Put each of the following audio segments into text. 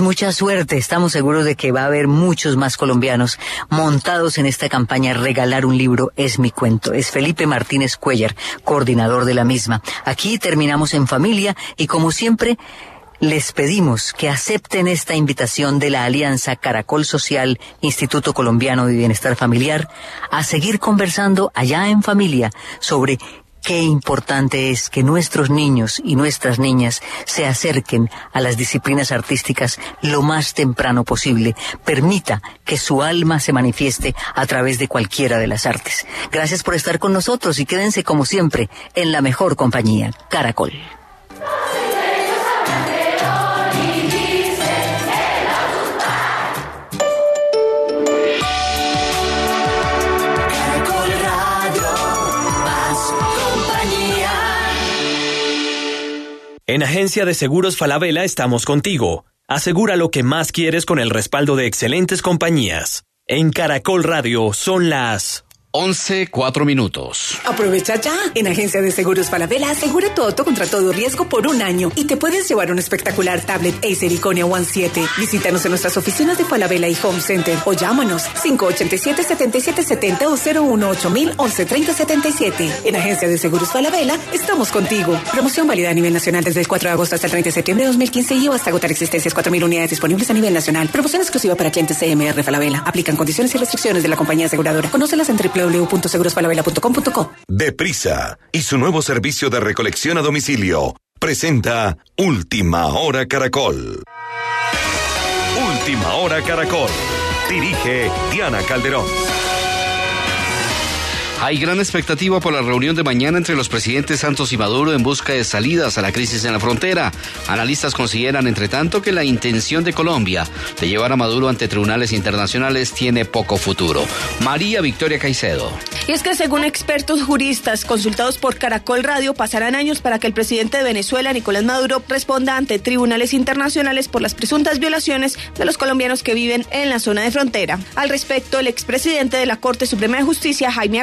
Mucha suerte, estamos seguros de que va a haber muchos más colombianos montados en esta campaña Regalar un libro es mi cuento. Es Felipe Martínez Cuellar, coordinador de la misma. Aquí terminamos en familia y como siempre les pedimos que acepten esta invitación de la Alianza Caracol Social Instituto Colombiano de Bienestar Familiar a seguir conversando allá en familia sobre Qué importante es que nuestros niños y nuestras niñas se acerquen a las disciplinas artísticas lo más temprano posible. Permita que su alma se manifieste a través de cualquiera de las artes. Gracias por estar con nosotros y quédense como siempre en la mejor compañía, Caracol. En Agencia de Seguros Falabella estamos contigo. Asegura lo que más quieres con el respaldo de excelentes compañías. En Caracol Radio son las 11, 4 minutos. Aprovecha ya. En Agencia de Seguros Falabella asegura tu auto contra todo riesgo por un año y te puedes llevar un espectacular tablet Acer Iconia One 7. Visítanos en nuestras oficinas de Falabella y Home Center o llámanos 587-7770 o 018 113077 En Agencia de Seguros Falabella estamos contigo. Promoción válida a nivel nacional desde el 4 de agosto hasta el 30 de septiembre de 2015 y hasta agotar existencias 4.000 unidades disponibles a nivel nacional. Promoción exclusiva para clientes CMR Falabella. Aplican condiciones y restricciones de la compañía aseguradora. Conócelas en triple www.segurosfalabella.com.co. Deprisa y su nuevo servicio de recolección a domicilio presenta Última Hora Caracol. Última Hora Caracol. Dirige Diana Calderón. Hay gran expectativa por la reunión de mañana entre los presidentes Santos y Maduro en busca de salidas a la crisis en la frontera. Analistas consideran, entre tanto, que la intención de Colombia de llevar a Maduro ante tribunales internacionales tiene poco futuro. María Victoria Caicedo. Y es que según expertos juristas consultados por Caracol Radio, pasarán años para que el presidente de Venezuela, Nicolás Maduro, responda ante tribunales internacionales por las presuntas violaciones de los colombianos que viven en la zona de frontera. Al respecto, el expresidente de la Corte Suprema de Justicia, Jaime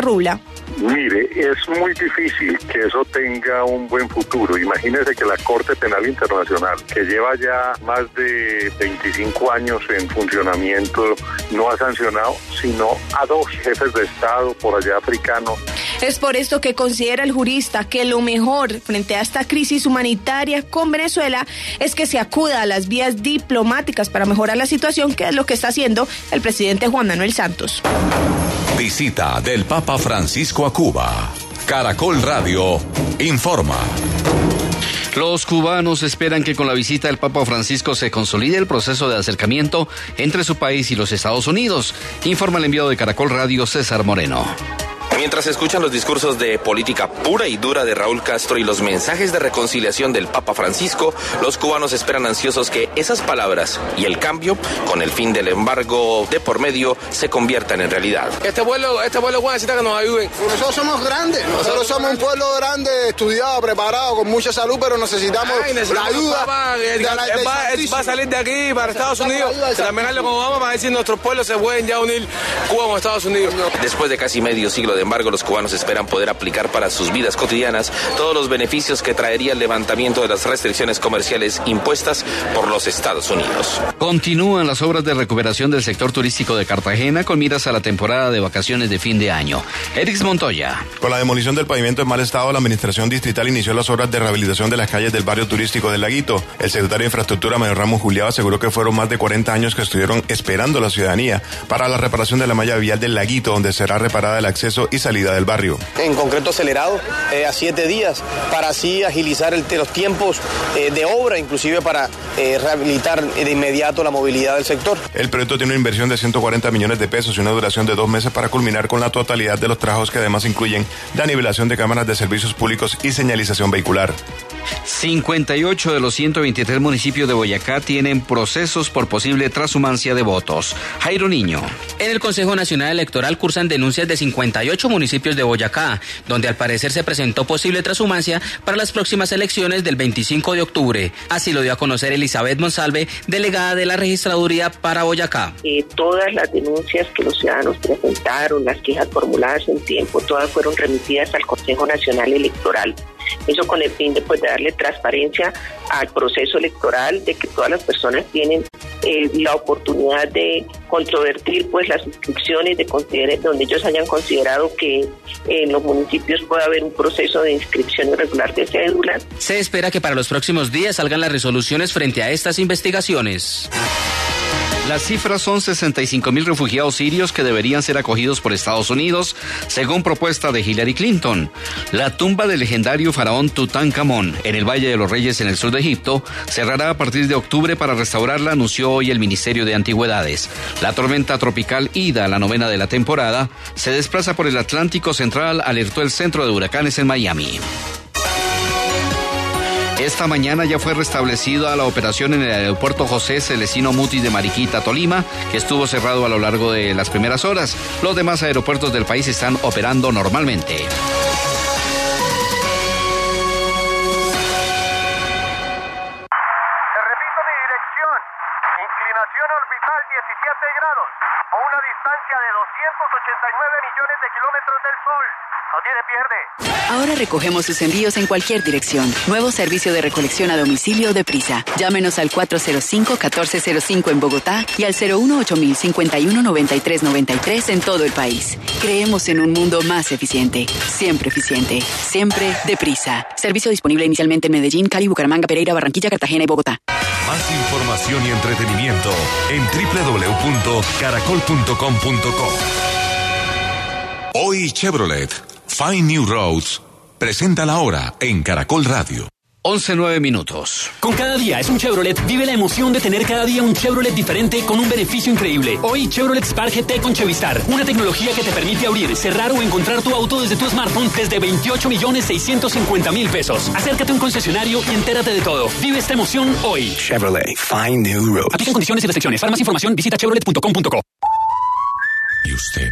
Mire, es muy difícil que eso tenga un buen futuro. Imagínese que la Corte Penal Internacional, que lleva ya más de 25 años en funcionamiento, no ha sancionado sino a dos jefes de Estado por allá africanos. Es por esto que considera el jurista que lo mejor frente a esta crisis humanitaria con Venezuela es que se acuda a las vías diplomáticas para mejorar la situación, que es lo que está haciendo el presidente Juan Manuel Santos. Visita del Papa Francisco a Cuba. Caracol Radio informa. Los cubanos esperan que con la visita del Papa Francisco se consolide el proceso de acercamiento entre su país y los Estados Unidos, informa el enviado de Caracol Radio César Moreno. Mientras escuchan los discursos de política pura y dura de Raúl Castro y los mensajes de reconciliación del Papa Francisco, los cubanos esperan ansiosos que esas palabras y el cambio, con el fin del embargo de por medio, se conviertan en realidad. Este pueblo, este pueblo necesita que nos ayuden. Nosotros somos grandes, nosotros somos un pueblo grande, estudiado, preparado, con mucha salud, pero necesitamos, la ayuda. va, a salir de aquí para Estados Unidos, también como vamos para decir nuestros pueblos se pueden ya unir Cuba con Estados Unidos. Después de casi medio siglo de embargo, los cubanos esperan poder aplicar para sus vidas cotidianas todos los beneficios que traería el levantamiento de las restricciones comerciales impuestas por los Estados Unidos. Continúan las obras de recuperación del sector turístico de Cartagena con miras a la temporada de vacaciones de fin de año. Erix Montoya. Con la demolición del pavimento en mal estado, la administración distrital inició las obras de rehabilitación de las calles del barrio turístico del Laguito. El secretario de Infraestructura, Mayor Ramos Juliado, aseguró que fueron más de 40 años que estuvieron esperando la ciudadanía para la reparación de la malla vial del Laguito, donde será reparada el acceso y salida del barrio. En concreto acelerado eh, a siete días para así agilizar el, los tiempos eh, de obra, inclusive para eh, rehabilitar de inmediato la movilidad del sector. El proyecto tiene una inversión de 140 millones de pesos y una duración de dos meses para culminar con la totalidad de los trabajos que además incluyen la nivelación de cámaras de servicios públicos y señalización vehicular. 58 de los 123 municipios de Boyacá tienen procesos por posible transhumancia de votos. Jairo Niño. En el Consejo Nacional Electoral cursan denuncias de 58 municipios de Boyacá, donde al parecer se presentó posible transhumancia para las próximas elecciones del 25 de octubre. Así lo dio a conocer Elizabeth Monsalve, delegada de la registraduría para Boyacá. Eh, todas las denuncias que los ciudadanos presentaron, las quejas formuladas en tiempo, todas fueron remitidas al Consejo Nacional Electoral. Eso con el fin de, pues, darle transparencia al proceso electoral, de que todas las personas tienen eh, la oportunidad de controvertir pues las inscripciones de donde ellos hayan considerado que en los municipios puede haber un proceso de inscripción irregular de cédulas. Se espera que para los próximos días salgan las resoluciones frente a estas investigaciones. Las cifras son 65 mil refugiados sirios que deberían ser acogidos por Estados Unidos, según propuesta de Hillary Clinton. La tumba del legendario faraón Tutankamón en el Valle de los Reyes en el sur de Egipto cerrará a partir de octubre para restaurarla, anunció hoy el Ministerio de Antigüedades. La tormenta tropical Ida, la novena de la temporada, se desplaza por el Atlántico Central, alertó el centro de huracanes en Miami. Esta mañana ya fue restablecida la operación en el aeropuerto José Celestino Muti de Mariquita, Tolima, que estuvo cerrado a lo largo de las primeras horas. Los demás aeropuertos del país están operando normalmente. Recogemos sus envíos en cualquier dirección. Nuevo servicio de recolección a domicilio de Prisa. Llámenos al 405-1405 en Bogotá y al 018-519393 en todo el país. Creemos en un mundo más eficiente. Siempre eficiente. Siempre deprisa. Servicio disponible inicialmente en Medellín, Cali, Bucaramanga, Pereira, Barranquilla, Cartagena y Bogotá. Más información y entretenimiento en www.caracol.com.co. Hoy Chevrolet Find New Roads presenta la hora en Caracol Radio. 11 minutos. Con cada día es un Chevrolet. Vive la emoción de tener cada día un Chevrolet diferente con un beneficio increíble. Hoy Chevrolet Spark GT con Chevistar. Una tecnología que te permite abrir, cerrar o encontrar tu auto desde tu smartphone desde 28 millones 650 mil pesos. Acércate a un concesionario y entérate de todo. Vive esta emoción hoy. Chevrolet. Find New Roads. Aplican condiciones y restricciones. Para más información visita chevrolet.com.co. ¿Y usted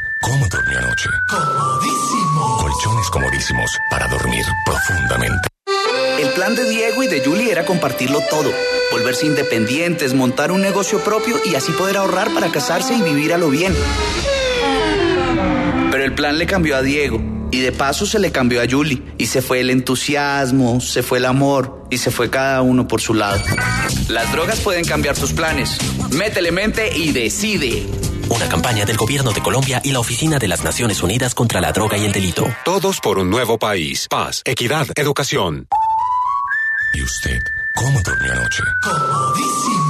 cómo durmió anoche? Comodísimo. Colchones comodísimos para dormir profundamente. El plan de Diego y de Julie era compartirlo todo, volverse independientes, montar un negocio propio y así poder ahorrar para casarse y vivir a lo bien. Pero el plan le cambió a Diego y de paso se le cambió a Julie y se fue el entusiasmo, se fue el amor y se fue cada uno por su lado. Las drogas pueden cambiar tus planes. Métele mente y decide. Una campaña del Gobierno de Colombia y la Oficina de las Naciones Unidas contra la Droga y el Delito. Todos por un nuevo país. Paz, equidad, educación. ¿Y usted cómo durmió anoche? Comodísimo.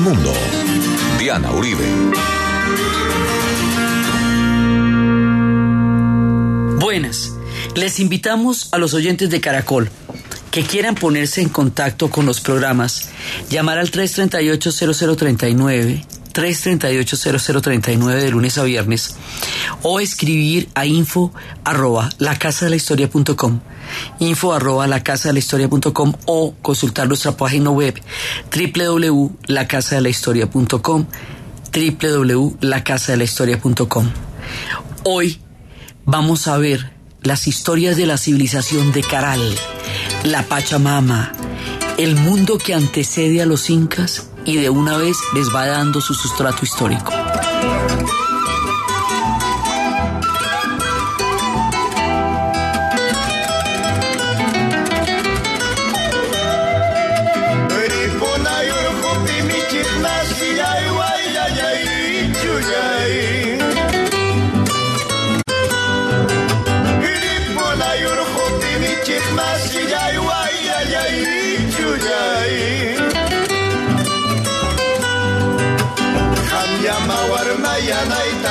Mundo. Diana Uribe. Buenas. Les invitamos a los oyentes de Caracol que quieran ponerse en contacto con los programas, llamar al 338-0039, 338-0039 de lunes a viernes, o escribir a info arroba lacasadelahistoria.com, info arroba lacasadelahistoria.com o consultar nuestra página web www.lacasadelahistoria.com, www.lacasadelahistoria.com. Hoy vamos a ver las historias de la civilización de Caral, la Pachamama, el mundo que antecede a los incas y de una vez les va dando su sustrato histórico.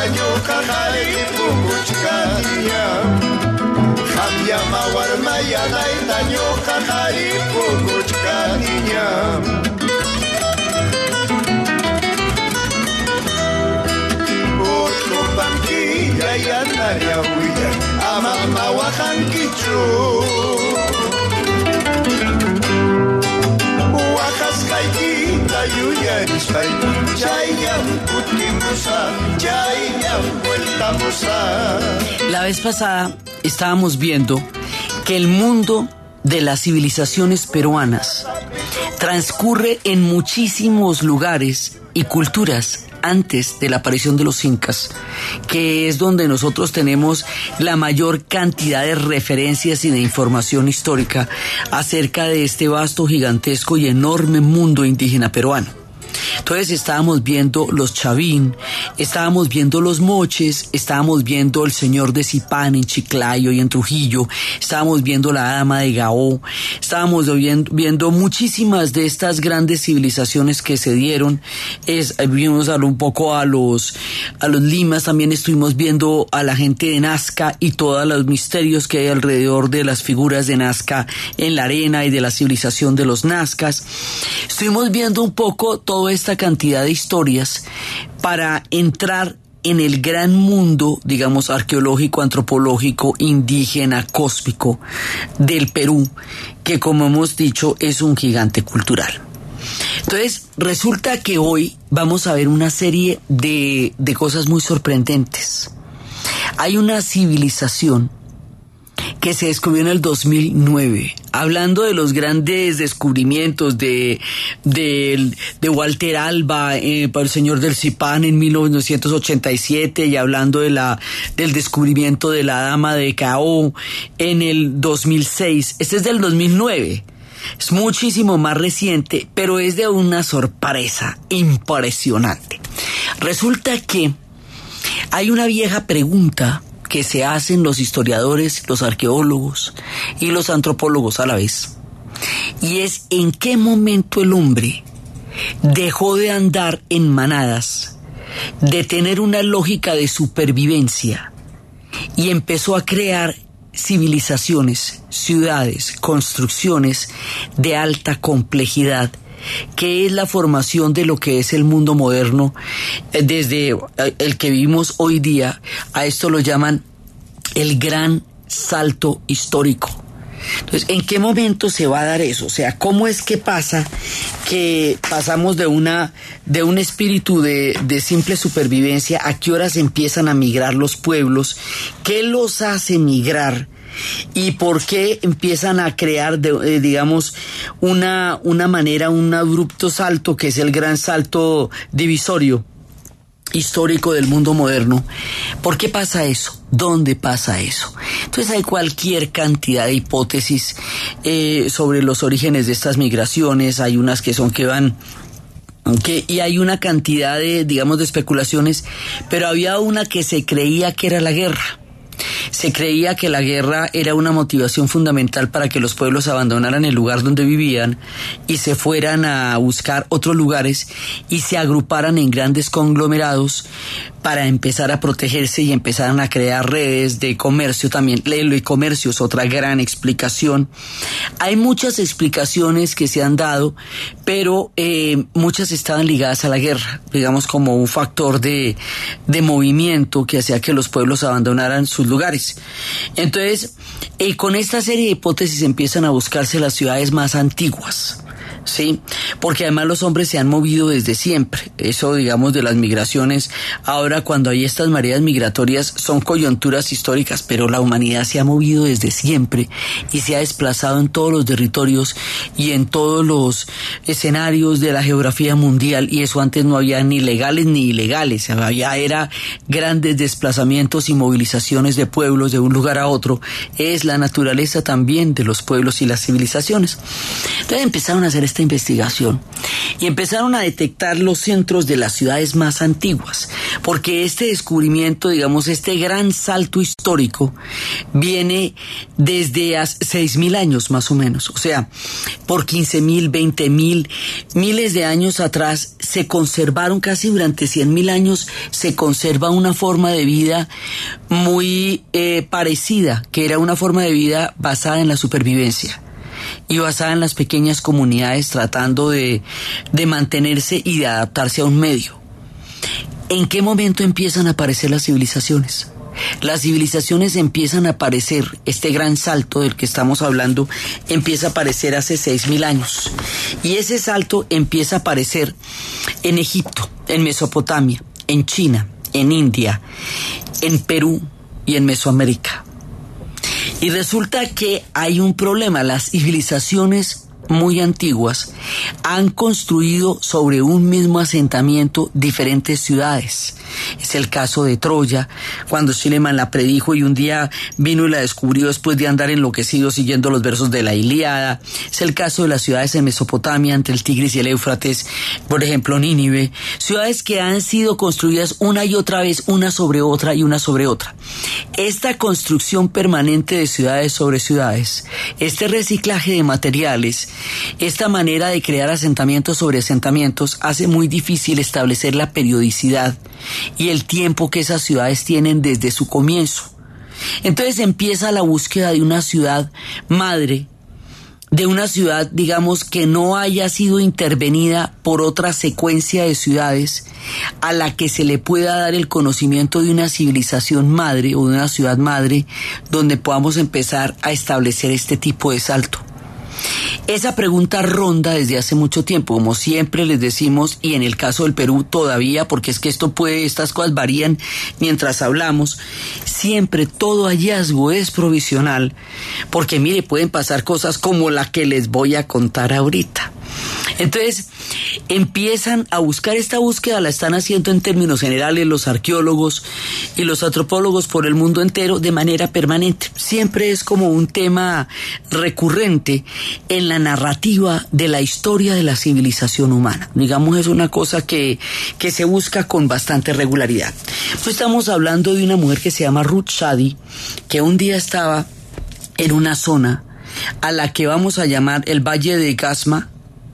Wañuqa qharipi puquchkanña Qamllama warma yanayta ñuqa qhari puquchkanña Utku pankilla yanarya wiyan Amama wajankichu La vez pasada estábamos viendo que el mundo de las civilizaciones peruanas transcurre en muchísimos lugares y culturas antes de la aparición de los incas, que es donde nosotros tenemos la mayor cantidad de referencias y de información histórica acerca de este vasto, gigantesco y enorme mundo indígena peruano. Entonces estábamos viendo los Chavín, estábamos viendo los Moches, estábamos viendo el Señor de Zipán en Chiclayo y en Trujillo, estábamos viendo la Dama de Gaó, estábamos viendo, muchísimas de estas grandes civilizaciones que se dieron. Es, vimos un poco a los, a los Limas, también estuvimos viendo a la gente de Nazca y todos los misterios que hay alrededor de las figuras de Nazca en la arena y de la civilización de los Nazcas. Estuvimos viendo un poco esta cantidad de historias para entrar en el gran mundo, digamos, arqueológico, antropológico, indígena, cósmico del Perú, que como hemos dicho es un gigante cultural. Entonces, resulta que hoy vamos a ver una serie de, de cosas muy sorprendentes. Hay una civilización que se descubrió en el 2009. Hablando de los grandes descubrimientos de, de, Walter Alba eh, para el señor del Cipán en 1987 y hablando de la, del descubrimiento de la dama de Cao en el 2006. Este es del 2009. Es muchísimo más reciente, pero es de una sorpresa impresionante. Resulta que hay una vieja pregunta que se hacen los historiadores, los arqueólogos y los antropólogos a la vez. Y es en qué momento el hombre dejó de andar en manadas, de tener una lógica de supervivencia y empezó a crear civilizaciones, ciudades, construcciones de alta complejidad que es la formación de lo que es el mundo moderno eh, desde eh, el que vivimos hoy día. A esto lo llaman el gran salto histórico. Entonces, ¿en qué momento se va a dar eso? O sea, ¿cómo es que pasa que pasamos de una de un espíritu de, de, simple supervivencia a qué horas empiezan a migrar los pueblos? ¿Qué los hace migrar? Y por qué empiezan a crear, eh, digamos, una, una manera, un abrupto salto que es el gran salto divisorio histórico del mundo moderno. ¿Por qué pasa eso? ¿Dónde pasa eso? Entonces hay cualquier cantidad de hipótesis eh, sobre los orígenes de estas migraciones. Hay unas que son que van y hay una cantidad de, digamos, de especulaciones, pero había una que se creía que era la guerra se creía que la guerra era una motivación fundamental para que los pueblos abandonaran el lugar donde vivían y se fueran a buscar otros lugares y se agruparan en grandes conglomerados para empezar a protegerse y empezaran a crear redes de comercio también. El y comercio es otra gran explicación. Hay muchas explicaciones que se han dado, pero eh, muchas estaban ligadas a la guerra, digamos como un factor de, de movimiento que hacía que los pueblos abandonaran sus lugares. Entonces, eh, con esta serie de hipótesis empiezan a buscarse las ciudades más antiguas ¿sí? Porque además los hombres se han movido desde siempre. Eso, digamos, de las migraciones, ahora cuando hay estas mareas migratorias son coyunturas históricas, pero la humanidad se ha movido desde siempre y se ha desplazado en todos los territorios y en todos los escenarios de la geografía mundial y eso antes no había ni legales ni ilegales, había era grandes desplazamientos y movilizaciones de pueblos de un lugar a otro. Es la naturaleza también de los pueblos y las civilizaciones. Entonces empezaron a hacer esta investigación y empezaron a detectar los centros de las ciudades más antiguas, porque este descubrimiento, digamos, este gran salto histórico viene desde hace seis mil años más o menos, o sea, por 15 mil, 20 mil, miles de años atrás se conservaron casi durante 100 mil años, se conserva una forma de vida muy eh, parecida, que era una forma de vida basada en la supervivencia y basada en las pequeñas comunidades tratando de, de mantenerse y de adaptarse a un medio. ¿En qué momento empiezan a aparecer las civilizaciones? Las civilizaciones empiezan a aparecer, este gran salto del que estamos hablando empieza a aparecer hace seis mil años. Y ese salto empieza a aparecer en Egipto, en Mesopotamia, en China, en India, en Perú y en Mesoamérica. Y resulta que hay un problema. Las civilizaciones muy antiguas han construido sobre un mismo asentamiento diferentes ciudades. Es el caso de Troya, cuando Schliemann la predijo y un día vino y la descubrió después de andar enloquecido siguiendo los versos de la Ilíada. Es el caso de las ciudades en Mesopotamia, entre el Tigris y el Éufrates, por ejemplo Nínive. Ciudades que han sido construidas una y otra vez, una sobre otra y una sobre otra. Esta construcción permanente de ciudades sobre ciudades, este reciclaje de materiales, esta manera de crear asentamientos sobre asentamientos hace muy difícil establecer la periodicidad y el tiempo que esas ciudades tienen desde su comienzo. Entonces empieza la búsqueda de una ciudad madre, de una ciudad, digamos, que no haya sido intervenida por otra secuencia de ciudades a la que se le pueda dar el conocimiento de una civilización madre o de una ciudad madre donde podamos empezar a establecer este tipo de salto. Esa pregunta ronda desde hace mucho tiempo, como siempre les decimos, y en el caso del Perú todavía, porque es que esto puede, estas cosas varían mientras hablamos, siempre todo hallazgo es provisional, porque mire, pueden pasar cosas como la que les voy a contar ahorita. Entonces, empiezan a buscar esta búsqueda, la están haciendo en términos generales los arqueólogos y los antropólogos por el mundo entero de manera permanente. Siempre es como un tema recurrente en la narrativa de la historia de la civilización humana. Digamos, es una cosa que, que se busca con bastante regularidad. Pues estamos hablando de una mujer que se llama Ruth Shadi, que un día estaba en una zona a la que vamos a llamar el Valle de Gasma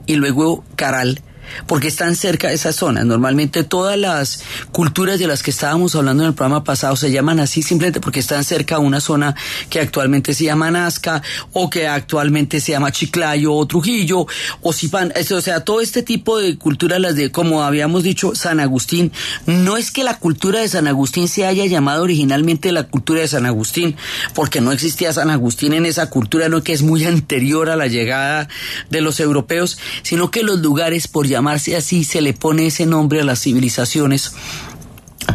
y luego Caral, porque están cerca de esas zonas. Normalmente todas las culturas de las que estábamos hablando en el programa pasado se llaman así simplemente porque están cerca a una zona que actualmente se llama Nazca o que actualmente se llama Chiclayo o Trujillo o Zipán. O sea, todo este tipo de culturas, las de, como habíamos dicho, San Agustín, no es que la cultura de San Agustín se haya llamado originalmente la cultura de San Agustín, porque no existía San Agustín en esa cultura, no que es muy anterior a la llegada de los europeos, sino que los lugares por llamarse así se le pone ese nombre a las civilizaciones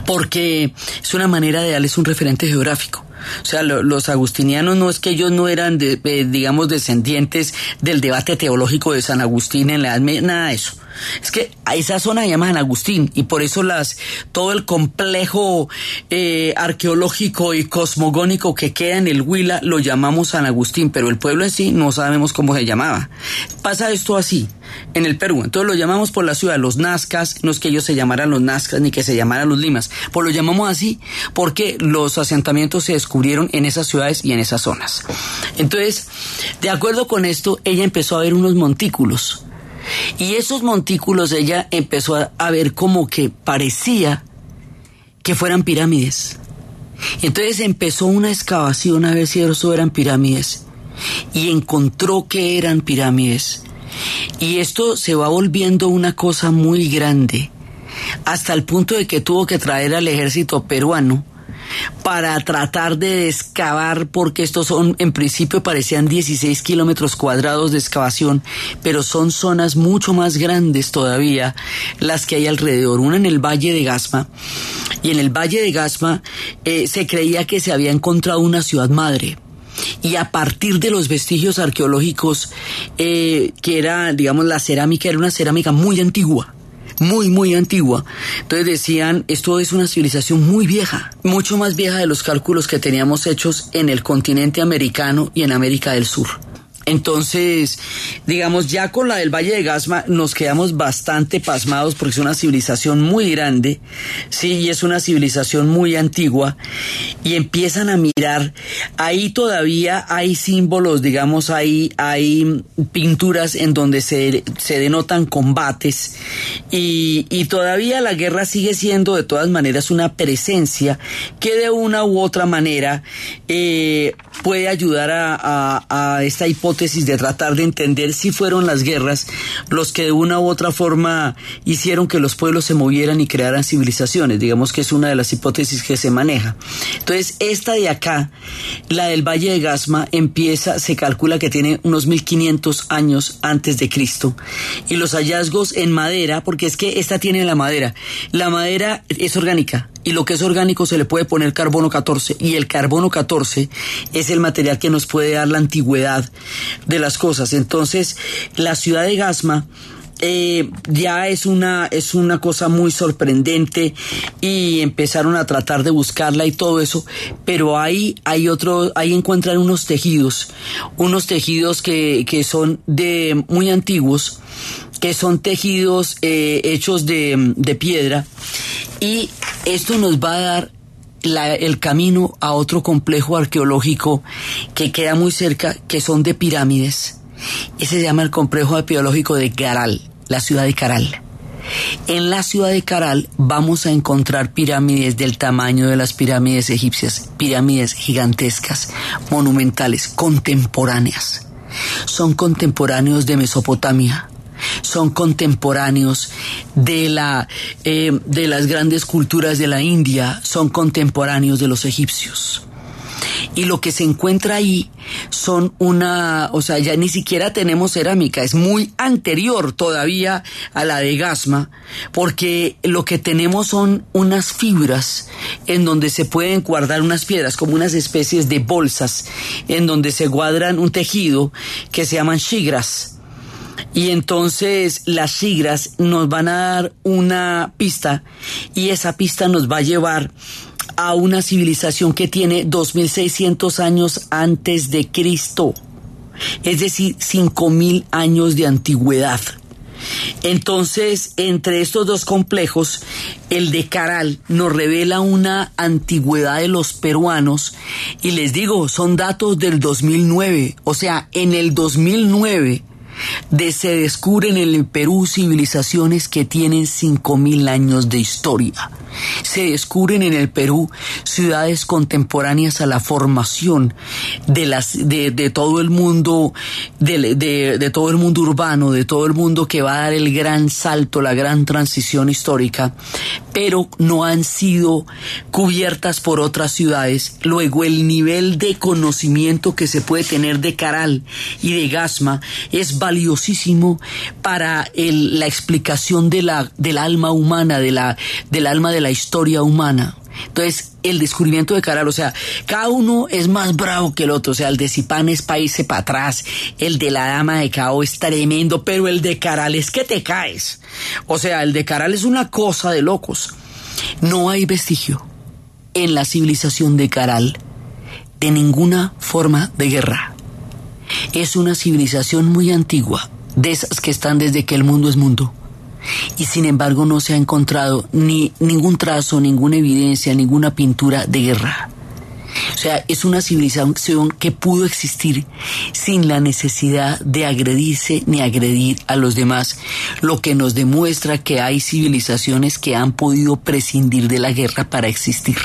porque es una manera de darles un referente geográfico. O sea, lo, los agustinianos no es que ellos no eran, de, eh, digamos, descendientes del debate teológico de San Agustín en la Edad Media, nada de eso. Es que a esa zona se llama San Agustín y por eso las todo el complejo eh, arqueológico y cosmogónico que queda en el Huila lo llamamos San Agustín, pero el pueblo en sí no sabemos cómo se llamaba. Pasa esto así en el Perú, entonces lo llamamos por la ciudad los Nazcas, no es que ellos se llamaran los Nazcas ni que se llamaran los Limas, pues lo llamamos así porque los asentamientos se descubrieron en esas ciudades y en esas zonas. Entonces, de acuerdo con esto, ella empezó a ver unos montículos y esos montículos ella empezó a, ver como que parecía que fueran pirámides. Entonces empezó una excavación a ver si eso eran pirámides y encontró que eran pirámides. Y esto se va volviendo una cosa muy grande, hasta el punto de que tuvo que traer al ejército peruano para tratar de excavar, porque estos son, en principio parecían 16 kilómetros cuadrados de excavación, pero son zonas mucho más grandes todavía las que hay alrededor. Una en el Valle de Gasma, y en el Valle de Gasma eh, se creía que se había encontrado una ciudad madre. Y a partir de los vestigios arqueológicos, eh, que era, digamos, la cerámica era una cerámica muy antigua, muy, muy antigua. Entonces decían, esto es una civilización muy vieja, mucho más vieja de los cálculos que teníamos hechos en el continente americano y en América del Sur. Entonces, digamos, ya con la del Valle de Gasma nos quedamos bastante pasmados porque es una civilización muy grande, sí, y es una civilización muy antigua, y empiezan a mirar, ahí todavía hay símbolos, digamos, ahí hay pinturas en donde se, se denotan combates, y, y todavía la guerra sigue siendo de todas maneras una presencia que de una u otra manera eh, puede ayudar a, a, a esta hipótesis de tratar de entender si fueron las guerras los que de una u otra forma hicieron que los pueblos se movieran y crearan civilizaciones. Digamos que es una de las hipótesis que se maneja. Entonces, esta de acá, la del Valle de Gasma, empieza, se calcula que tiene unos 1500 años antes de Cristo. Y los hallazgos en madera, porque es que esta tiene la madera. La madera es orgánica, y lo que es orgánico se le puede poner carbono 14 y el carbono 14 es el material que nos puede dar la antigüedad de las cosas. Entonces, la ciudad de Gasma eh, ya es una, es una cosa muy sorprendente y empezaron a tratar de buscarla y todo eso, pero ahí hay otro, ahí encuentran unos tejidos, unos tejidos que, que son de muy antiguos, que son tejidos eh, hechos de, de piedra y esto nos va a dar el camino a otro complejo arqueológico que queda muy cerca, que son de pirámides. Ese se llama el complejo arqueológico de Caral, la ciudad de Caral. En la ciudad de Caral vamos a encontrar pirámides del tamaño de las pirámides egipcias, pirámides gigantescas, monumentales, contemporáneas. Son contemporáneos de Mesopotamia, son contemporáneos de, la, eh, de las grandes culturas de la India, son contemporáneos de los egipcios. Y lo que se encuentra ahí son una, o sea, ya ni siquiera tenemos cerámica, es muy anterior todavía a la de Gasma, porque lo que tenemos son unas fibras en donde se pueden guardar unas piedras, como unas especies de bolsas, en donde se guardan un tejido que se llaman shigras y entonces las siglas nos van a dar una pista y esa pista nos va a llevar a una civilización que tiene 2600 años antes de Cristo, es decir, 5000 años de antigüedad. Entonces, entre estos dos complejos, el de Caral nos revela una antigüedad de los peruanos y les digo, son datos del 2009, o sea, en el 2009 de se descubren en el Perú civilizaciones que tienen 5.000 años de historia. Se descubren en el Perú ciudades contemporáneas a la formación de, las, de, todo el mundo, de, de, de todo el mundo urbano, de todo el mundo que va a dar el gran salto, la gran transición histórica, pero no han sido cubiertas por otras ciudades. Luego el nivel de conocimiento que se puede tener de Caral y de Gasma es valiosísimo para la explicación de la, del alma humana, de la, del alma de la historia humana. Entonces, el descubrimiento de Caral, o sea, cada uno es más bravo que el otro, o sea, el de Zipán es país para atrás, el de la dama de Cao es tremendo, pero el de Caral es que te caes. O sea, el de Caral es una cosa de locos. No hay vestigio en la civilización de Caral de ninguna forma de guerra. Es una civilización muy antigua, de esas que están desde que el mundo es mundo. Y sin embargo no se ha encontrado ni ningún trazo, ninguna evidencia, ninguna pintura de guerra. O sea, es una civilización que pudo existir sin la necesidad de agredirse ni agredir a los demás, lo que nos demuestra que hay civilizaciones que han podido prescindir de la guerra para existir.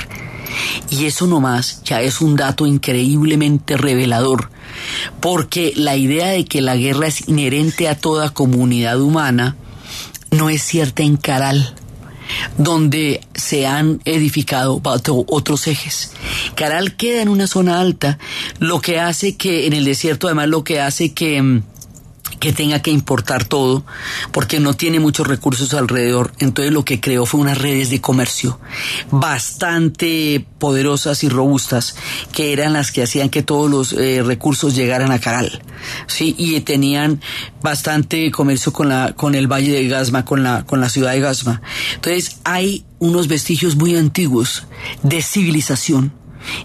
Y eso nomás ya es un dato increíblemente revelador, porque la idea de que la guerra es inherente a toda comunidad humana no es cierta en Caral. donde se han edificado otros ejes. Caral queda en una zona alta, lo que hace que, en el desierto además lo que hace que... que tenga que importar todo, porque no tiene muchos recursos alrededor. Entonces lo que creó fue unas redes de comercio bastante poderosas y robustas, que eran las que hacían que todos los eh, recursos llegaran a Caral. Sí, y tenían bastante comercio con la, con el Valle de Gasma, con la, con la ciudad de Gasma. Entonces hay unos vestigios muy antiguos de civilización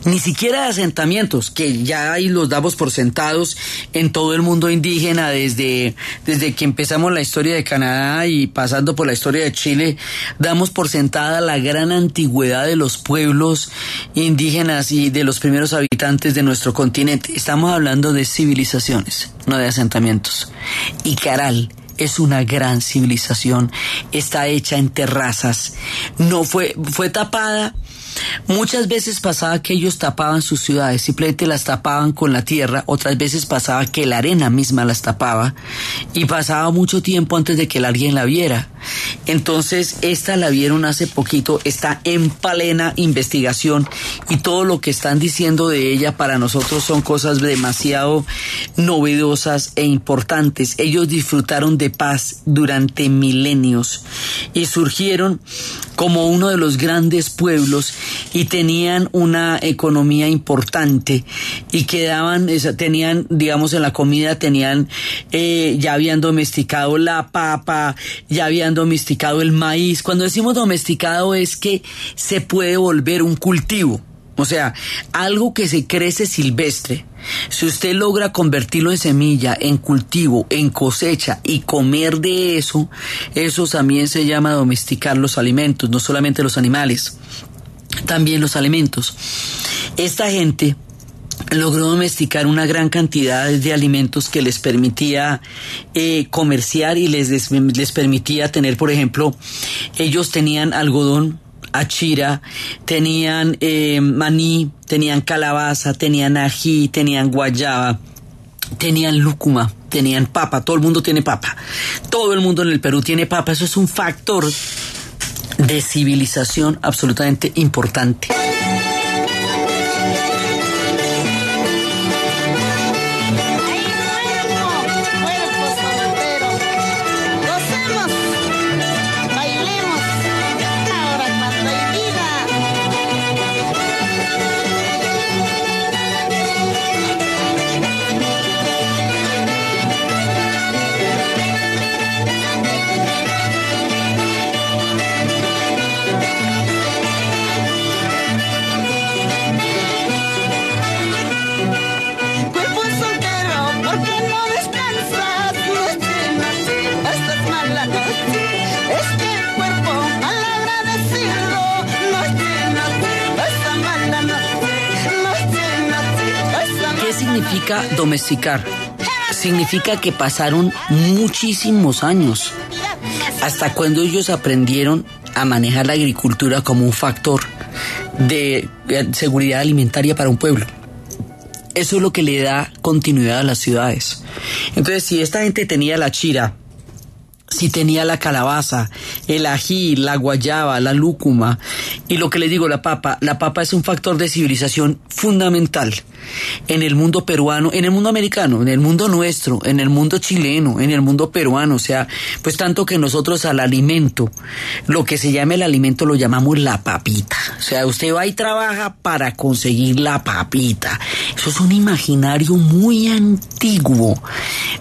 ni siquiera de asentamientos, que ya ahí los damos por sentados en todo el mundo indígena, desde, desde que empezamos la historia de Canadá y pasando por la historia de Chile, damos por sentada la gran antigüedad de los pueblos indígenas y de los primeros habitantes de nuestro continente. Estamos hablando de civilizaciones, no de asentamientos. Y Caral es una gran civilización, está hecha en terrazas, no fue, fue tapada Muchas veces pasaba que ellos tapaban sus ciudades, simplemente las tapaban con la tierra, otras veces pasaba que la arena misma las tapaba y pasaba mucho tiempo antes de que alguien la viera. Entonces, esta la vieron hace poquito, está en plena investigación y todo lo que están diciendo de ella para nosotros son cosas demasiado novedosas e importantes. Ellos disfrutaron de paz durante milenios y surgieron como uno de los grandes pueblos y tenían una economía importante y quedaban, tenían, digamos, en la comida tenían, eh, ya habían domesticado la papa, ya habían domesticado el maíz. Cuando decimos domesticado es que se puede volver un cultivo. O sea, algo que se crece silvestre. Si usted logra convertirlo en semilla, en cultivo, en cosecha y comer de eso, eso también se llama domesticar los alimentos, no solamente los animales, también los alimentos. Esta gente logró domesticar una gran cantidad de alimentos que les permitía eh, comerciar y les, les, permitía tener, por ejemplo, ellos tenían algodón, achira, tenían eh, maní, tenían calabaza, tenían ají, tenían guayaba, tenían lúcuma, tenían papa, todo el mundo tiene papa, todo el mundo en el Perú tiene papa, eso es un factor de civilización absolutamente importante. Domesticar? Significa que pasaron muchísimos años hasta cuando ellos aprendieron a manejar la agricultura como un factor de eh, seguridad alimentaria para un pueblo. Eso es lo que le da continuidad a las ciudades. Entonces, si esta gente tenía la chira, si tenía la calabaza, el ají, la guayaba, la lúcuma y lo que les digo, la papa, la papa es un factor de civilización fundamental en el mundo peruano, en el mundo americano, en el mundo nuestro, en el mundo chileno, en el mundo peruano, o sea, pues tanto que nosotros al alimento, lo que se llama el alimento lo llamamos la papita, o sea, usted va y trabaja para conseguir la papita, eso es un imaginario muy antiguo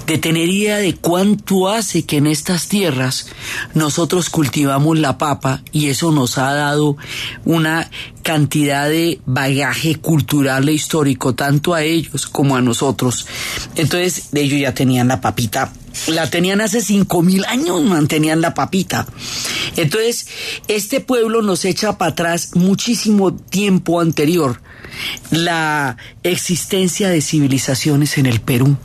de tener idea de cuánto hace que en estas tierras nosotros cultivamos la papa y eso nos ha dado una cantidad de bagaje cultural e histórico tanto a ellos como a nosotros. Entonces ellos ya tenían la papita, la tenían hace cinco mil años, mantenían la papita. Entonces este pueblo nos echa para atrás muchísimo tiempo anterior la existencia de civilizaciones en el Perú.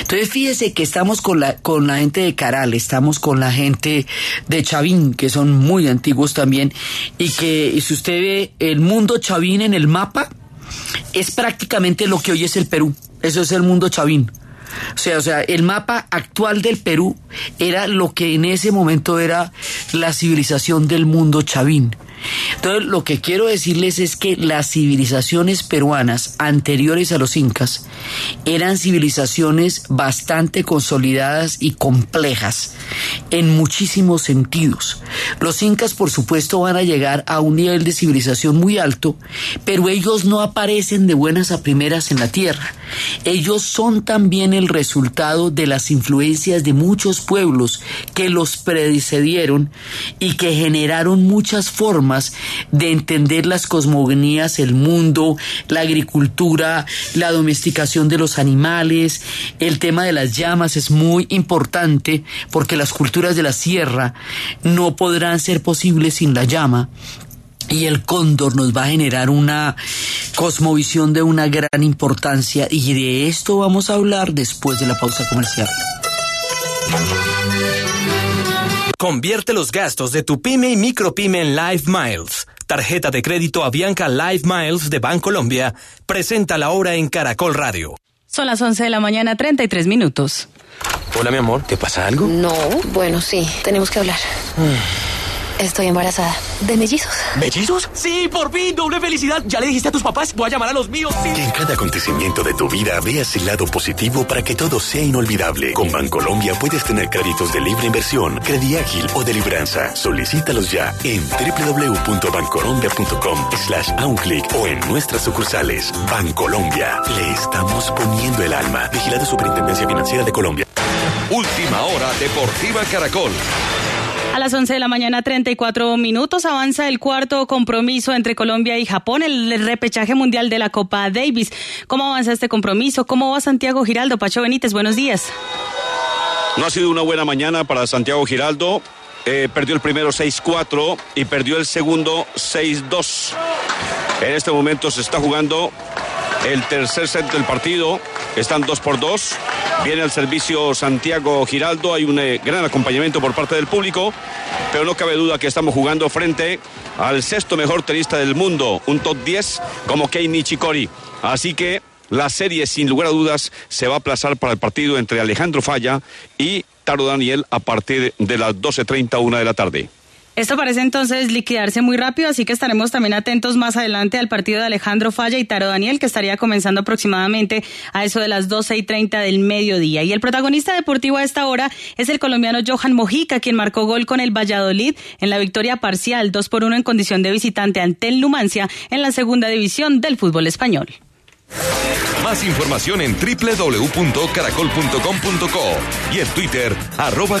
Entonces fíjese que estamos con la, con la gente de Caral, estamos con la gente de Chavín, que son muy antiguos también, y que si usted ve el mundo Chavín en el mapa, es prácticamente lo que hoy es el Perú. Eso es el mundo Chavín. O sea, o sea, el mapa actual del Perú era lo que en ese momento era la civilización del mundo chavín. Entonces, lo que quiero decirles es que las civilizaciones peruanas anteriores a los incas eran civilizaciones bastante consolidadas y complejas en muchísimos sentidos. Los incas, por supuesto, van a llegar a un nivel de civilización muy alto, pero ellos no aparecen de buenas a primeras en la tierra. Ellos son también el resultado de las influencias de muchos pueblos que los precedieron y que generaron muchas formas de entender las cosmogonías, el mundo, la agricultura, la domesticación de los animales, el tema de las llamas es muy importante porque las culturas de la sierra no podrán ser posibles sin la llama y el cóndor nos va a generar una cosmovisión de una gran importancia y de esto vamos a hablar después de la pausa comercial. Convierte los gastos de tu pyme y micropyme en Live Miles. Tarjeta de crédito Avianca Live Miles de Bancolombia. Presenta la hora en Caracol Radio. Son las 11 de la mañana, 33 minutos. Hola, mi amor, ¿te pasa algo? No, bueno, sí, tenemos que hablar. Estoy embarazada. De mellizos. ¿Mellizos? Sí, por fin, doble felicidad. ¿Ya le dijiste a tus papás? Voy a llamar a los míos. Sí. Que en cada acontecimiento de tu vida veas el lado positivo para que todo sea inolvidable. Con Bancolombia puedes tener créditos de libre inversión, crédito ágil o de libranza. Solicítalos ya en www.bancolombia.com slash a un clic o en nuestras sucursales. Bancolombia. Le estamos poniendo el alma. Vigilada Superintendencia Financiera de Colombia. Última hora Deportiva Caracol. A las 11 de la mañana, 34 minutos, avanza el cuarto compromiso entre Colombia y Japón, el repechaje mundial de la Copa Davis. ¿Cómo avanza este compromiso? ¿Cómo va Santiago Giraldo? Pacho Benítez, buenos días. No ha sido una buena mañana para Santiago Giraldo. Eh, perdió el primero 6-4 y perdió el segundo 6-2. En este momento se está jugando el tercer set del partido. Están dos por dos. Viene al servicio Santiago Giraldo. Hay un eh, gran acompañamiento por parte del público. Pero no cabe duda que estamos jugando frente al sexto mejor tenista del mundo. Un top 10 como Kei Nishikori. Así que la serie, sin lugar a dudas, se va a aplazar para el partido entre Alejandro Falla y Taro Daniel a partir de las 12.30, una de la tarde. Esto parece entonces liquidarse muy rápido, así que estaremos también atentos más adelante al partido de Alejandro Falla y Taro Daniel, que estaría comenzando aproximadamente a eso de las 12 y 30 del mediodía. Y el protagonista deportivo a esta hora es el colombiano Johan Mojica, quien marcó gol con el Valladolid en la victoria parcial 2 por 1 en condición de visitante ante el Numancia en la segunda división del fútbol español. Más información en www.caracol.com.co y en Twitter, arroba.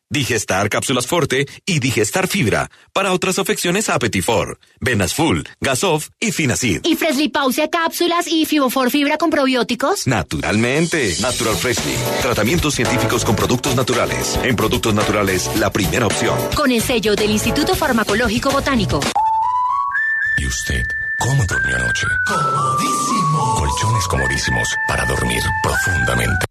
Digestar Cápsulas Forte y Digestar Fibra. Para otras afecciones, Apetifor, Venas Full, Gasof y Finacid. Y Freshly Pause cápsulas y Fibofor Fibra con probióticos. Naturalmente. Natural Freshly. Tratamientos científicos con productos naturales. En productos naturales, la primera opción. Con el sello del Instituto Farmacológico Botánico. ¿Y usted cómo durmió anoche? Comodísimo. Colchones comodísimos para dormir profundamente.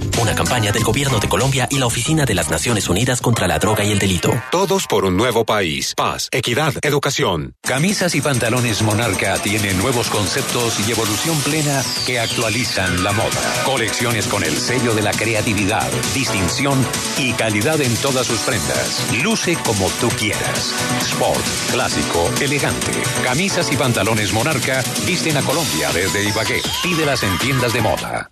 Una campaña del Gobierno de Colombia y la Oficina de las Naciones Unidas contra la Droga y el Delito. Todos por un nuevo país. Paz, equidad, educación. Camisas y pantalones Monarca tienen nuevos conceptos y evolución plena que actualizan la moda. Colecciones con el sello de la creatividad, distinción y calidad en todas sus prendas. Luce como tú quieras. Sport, clásico, elegante. Camisas y pantalones Monarca visten a Colombia desde Ibagué. Pídelas en tiendas de moda.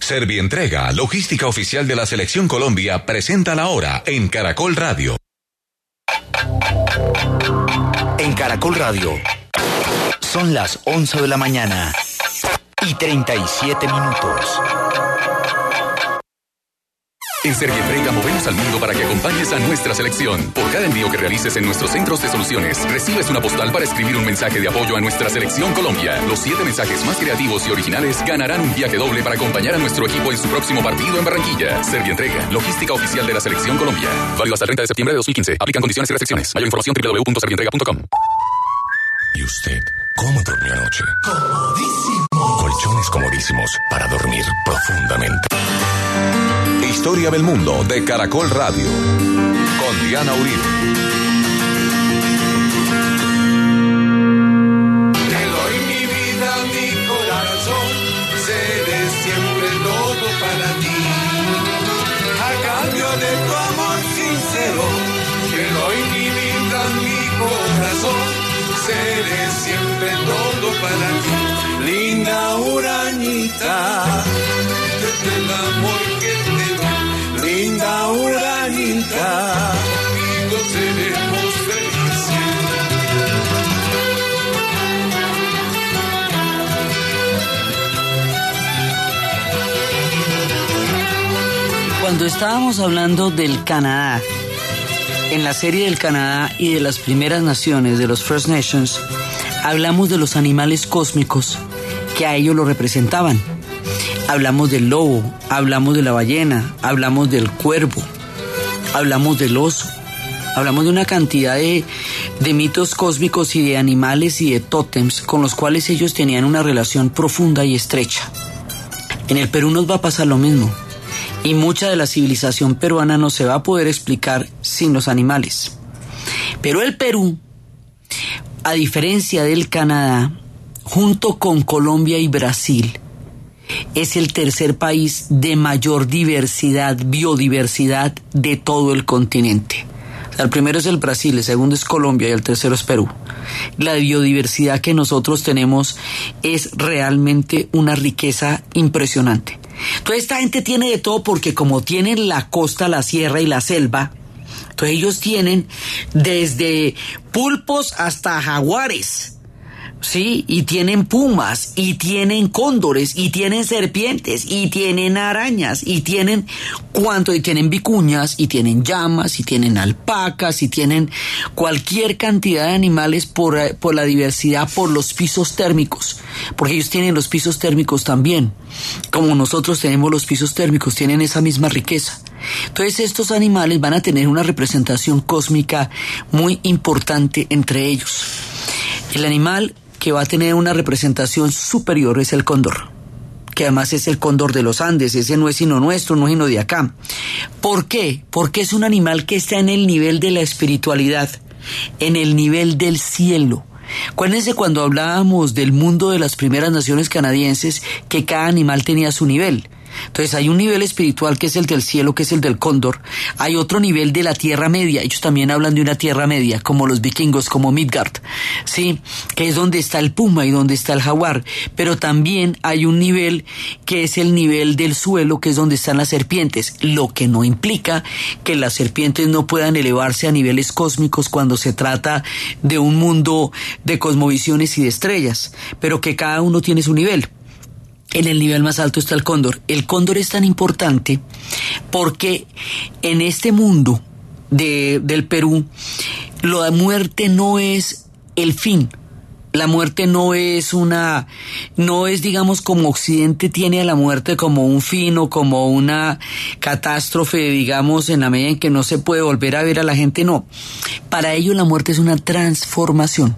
Servientrega, logística oficial de la Selección Colombia, presenta la hora en Caracol Radio. En Caracol Radio. Son las 11 de la mañana y 37 minutos. En Servientrega movemos al mundo para que acompañes a nuestra selección. Por cada envío que realices en nuestros centros de soluciones, recibes una postal para escribir un mensaje de apoyo a nuestra selección Colombia. Los siete mensajes más creativos y originales ganarán un viaje doble para acompañar a nuestro equipo en su próximo partido en Barranquilla. Servientrega, logística oficial de la selección Colombia. Válido hasta el 30 de septiembre de 2015. Aplican condiciones y restricciones. Mayor información www.servientrega.com. ¿Y usted cómo durmió anoche? Comodísimo. Colchones comodísimos para dormir profundamente. Historia del mundo de Caracol Radio. Con Diana Uribe. Te doy mi vida, mi corazón, seré siempre todo para ti. A cambio de tu amor sincero, te doy mi vida, mi corazón, seré siempre todo para ti. Linda uranita, el amor uranita, conmigo seremos felices. Cuando estábamos hablando del Canadá, en la serie del Canadá y de las primeras naciones, de los First Nations, hablamos de los animales cósmicos que a ellos lo representaban. Hablamos del lobo, hablamos de la ballena, hablamos del cuervo, hablamos del oso, hablamos de una cantidad de, de mitos cósmicos y de animales y de tótems con los cuales ellos tenían una relación profunda y estrecha. En el Perú nos va a pasar lo mismo y mucha de la civilización peruana no se va a poder explicar sin los animales. Pero el Perú, a diferencia del Canadá, junto con Colombia y Brasil, es el tercer país de mayor diversidad, biodiversidad de todo el continente. El primero es el Brasil, el segundo es Colombia y el tercero es Perú. La biodiversidad que nosotros tenemos es realmente una riqueza impresionante. Entonces esta gente tiene de todo porque como tienen la costa, la sierra y la selva, entonces ellos tienen desde pulpos hasta jaguares. Sí, y tienen pumas, y tienen cóndores, y tienen serpientes, y tienen arañas, y tienen cuánto, y tienen vicuñas, y tienen llamas, y tienen alpacas, y tienen cualquier cantidad de animales por, por la diversidad, por los pisos térmicos, porque ellos tienen los pisos térmicos también, como nosotros tenemos los pisos térmicos, tienen esa misma riqueza. Entonces estos animales van a tener una representación cósmica muy importante entre ellos. El animal que va a tener una representación superior es el cóndor, que además es el cóndor de los Andes, ese no es sino nuestro, no es sino de acá. ¿Por qué? Porque es un animal que está en el nivel de la espiritualidad, en el nivel del cielo. Acuérdense cuando hablábamos del mundo de las primeras naciones canadienses, que cada animal tenía su nivel. Entonces hay un nivel espiritual que es el del cielo, que es el del cóndor. Hay otro nivel de la Tierra Media. Ellos también hablan de una Tierra Media, como los vikingos, como Midgard, ¿sí? Que es donde está el puma y donde está el jaguar. Pero también hay un nivel que es el nivel del suelo, que es donde están las serpientes. Lo que no implica que las serpientes no puedan elevarse a niveles cósmicos cuando se trata de un mundo de cosmovisiones y de estrellas. Pero que cada uno tiene su nivel. En el nivel más alto está el cóndor. El cóndor es tan importante porque en este mundo de, del Perú, la muerte no es el fin. La muerte no es una, no es digamos como Occidente tiene a la muerte como un fin o como una catástrofe, digamos, en la medida en que no se puede volver a ver a la gente, no. Para ellos la muerte es una transformación.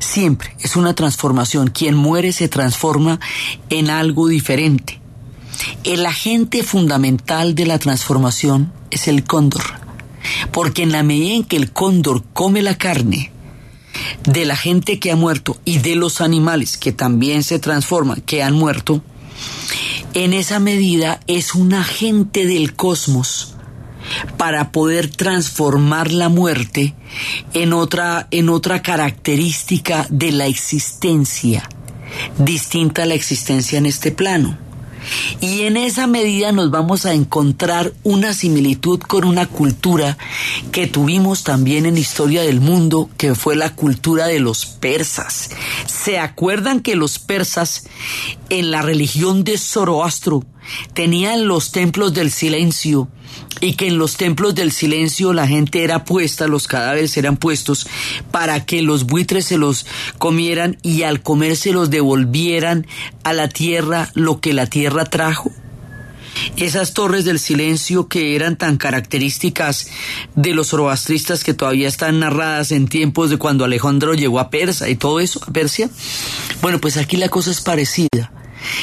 Siempre es una transformación. Quien muere se transforma en algo diferente. el agente fundamental de la transformación es el cóndor. Porque en la medida en que el cóndor come la carne de la gente que ha muerto y de los animales que también se transforman, que han muerto, en esa medida es un agente del cosmos para poder transformar la muerte en otra, en otra característica de la existencia, distinta a la existencia en este plano. Y en esa medida nos vamos a encontrar una similitud con una cultura que tuvimos también en historia del mundo, que fue la cultura de los persas. ¿Se acuerdan que los persas en la religión de Zoroastro tenían los templos del silencio y que en los templos del silencio la gente era puesta, los cadáveres eran puestos para que los buitres se los comieran y al comer se los devolvieran a la tierra lo que la tierra trajo. Esas torres del silencio que eran tan características de los zoroastristas que todavía están narradas en tiempos de cuando Alejandro llegó a Persa y todo eso, a Persia. Bueno, pues aquí la cosa es parecida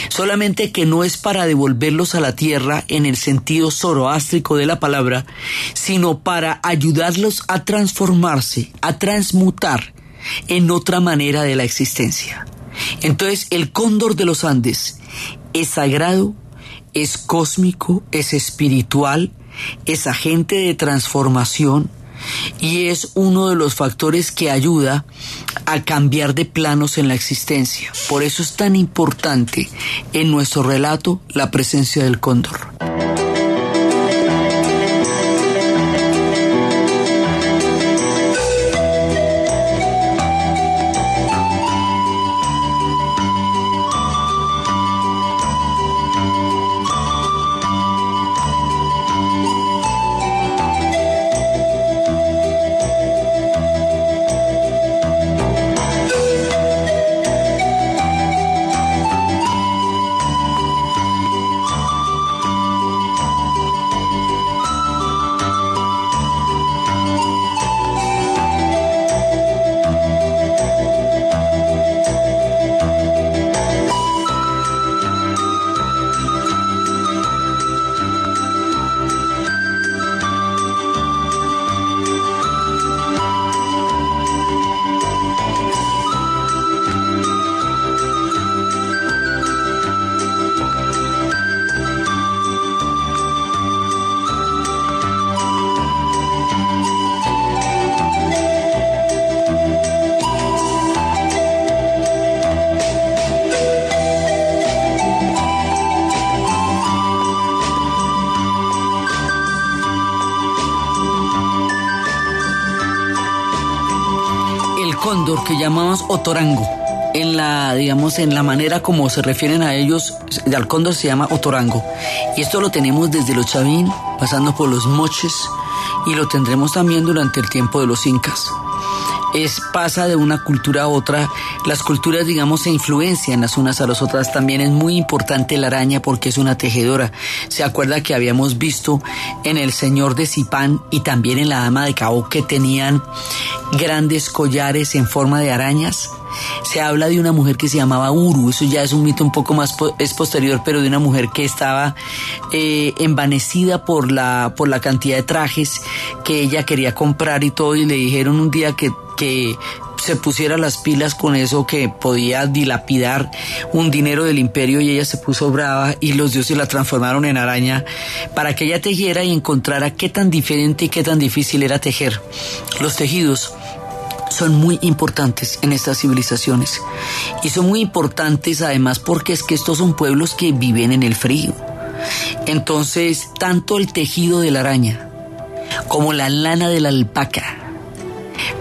solamente que no es para devolverlos a la tierra en el sentido zoroástrico de la palabra, sino para ayudarlos a transformarse, a transmutar en otra manera de la existencia. Entonces, el cóndor de los Andes es sagrado, es cósmico, es espiritual, es agente de transformación, y es uno de los factores que ayuda a cambiar de planos en la existencia. Por eso es tan importante en nuestro relato la presencia del cóndor. Otorango. En la, digamos, en la manera como se refieren a ellos, al cóndor se llama otorango. Y esto lo tenemos desde los chavín, pasando por los moches, y lo tendremos también durante el tiempo de los incas es pasa de una cultura a otra. Las culturas, digamos, se influencian las unas a las otras. También es muy importante la araña porque es una tejedora. Se acuerda que habíamos visto en El Señor de Zipán y también en La Dama de Cabo que tenían grandes collares en forma de arañas. Se habla de una mujer que se llamaba Uru, eso ya es un mito un poco más es posterior, pero de una mujer que estaba eh, envanecida por la, por la cantidad de trajes que ella quería comprar y todo, y le dijeron un día que que se pusiera las pilas con eso que podía dilapidar un dinero del imperio y ella se puso brava y los dioses la transformaron en araña para que ella tejiera y encontrara qué tan diferente y qué tan difícil era tejer. Los tejidos son muy importantes en estas civilizaciones y son muy importantes además porque es que estos son pueblos que viven en el frío. Entonces, tanto el tejido de la araña como la lana de la alpaca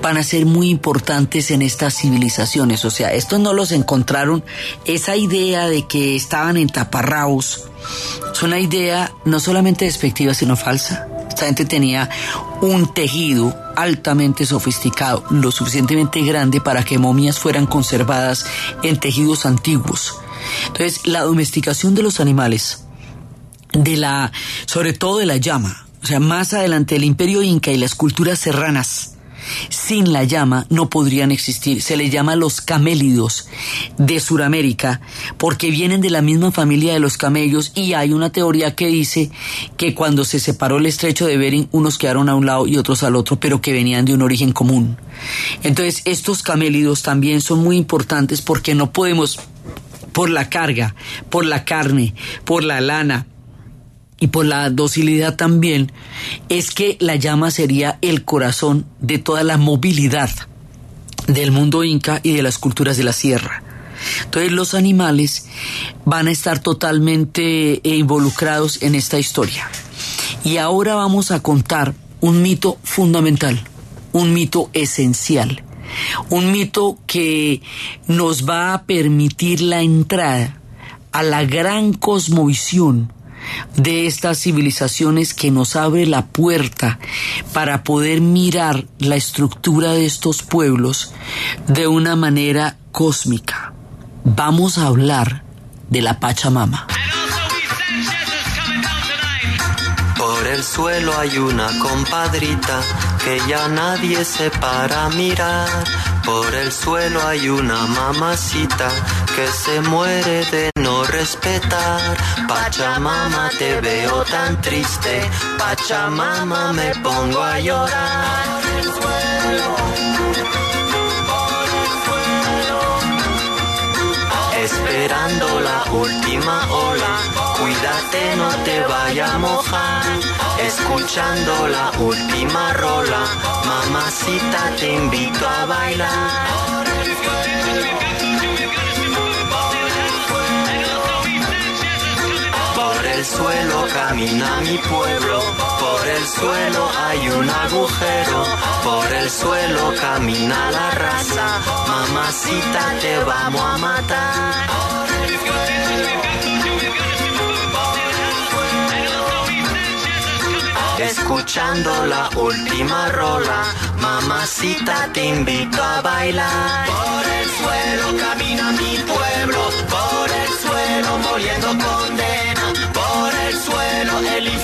van a ser muy importantes en estas civilizaciones. O sea, estos no los encontraron. Esa idea de que estaban en taparrabos es una idea no solamente despectiva, sino falsa. Esta gente tenía un tejido altamente sofisticado, lo suficientemente grande para que momias fueran conservadas en tejidos antiguos. Entonces, la domesticación de los animales, de la, sobre todo de la llama, o sea, más adelante el imperio inca y las culturas serranas, sin la llama no podrían existir. Se les llama los camélidos de Sudamérica porque vienen de la misma familia de los camellos y hay una teoría que dice que cuando se separó el estrecho de Bering unos quedaron a un lado y otros al otro, pero que venían de un origen común. Entonces estos camélidos también son muy importantes porque no podemos por la carga, por la carne, por la lana, y por la docilidad también, es que la llama sería el corazón de toda la movilidad del mundo inca y de las culturas de la sierra. Entonces los animales van a estar totalmente involucrados en esta historia. Y ahora vamos a contar un mito fundamental, un mito esencial, un mito que nos va a permitir la entrada a la gran cosmovisión de estas civilizaciones que nos abre la puerta para poder mirar la estructura de estos pueblos de una manera cósmica. Vamos a hablar de la Pachamama. Por el suelo hay una compadrita que ya nadie se para a mirar. Por el suelo hay una mamacita que se muere de respetar. Pachamama, te veo tan triste. Pachamama, me pongo a llorar. Esperando la última ola, cuídate, no te vaya a mojar. Escuchando la última rola, mamacita, te invito a bailar. El suelo camina mi pueblo, por el suelo hay un agujero, por el suelo camina la raza, mamacita te vamos a matar. Escuchando la última rola, mamacita te invito a bailar. Por el suelo camina mi pueblo, por el suelo moliendo por suelo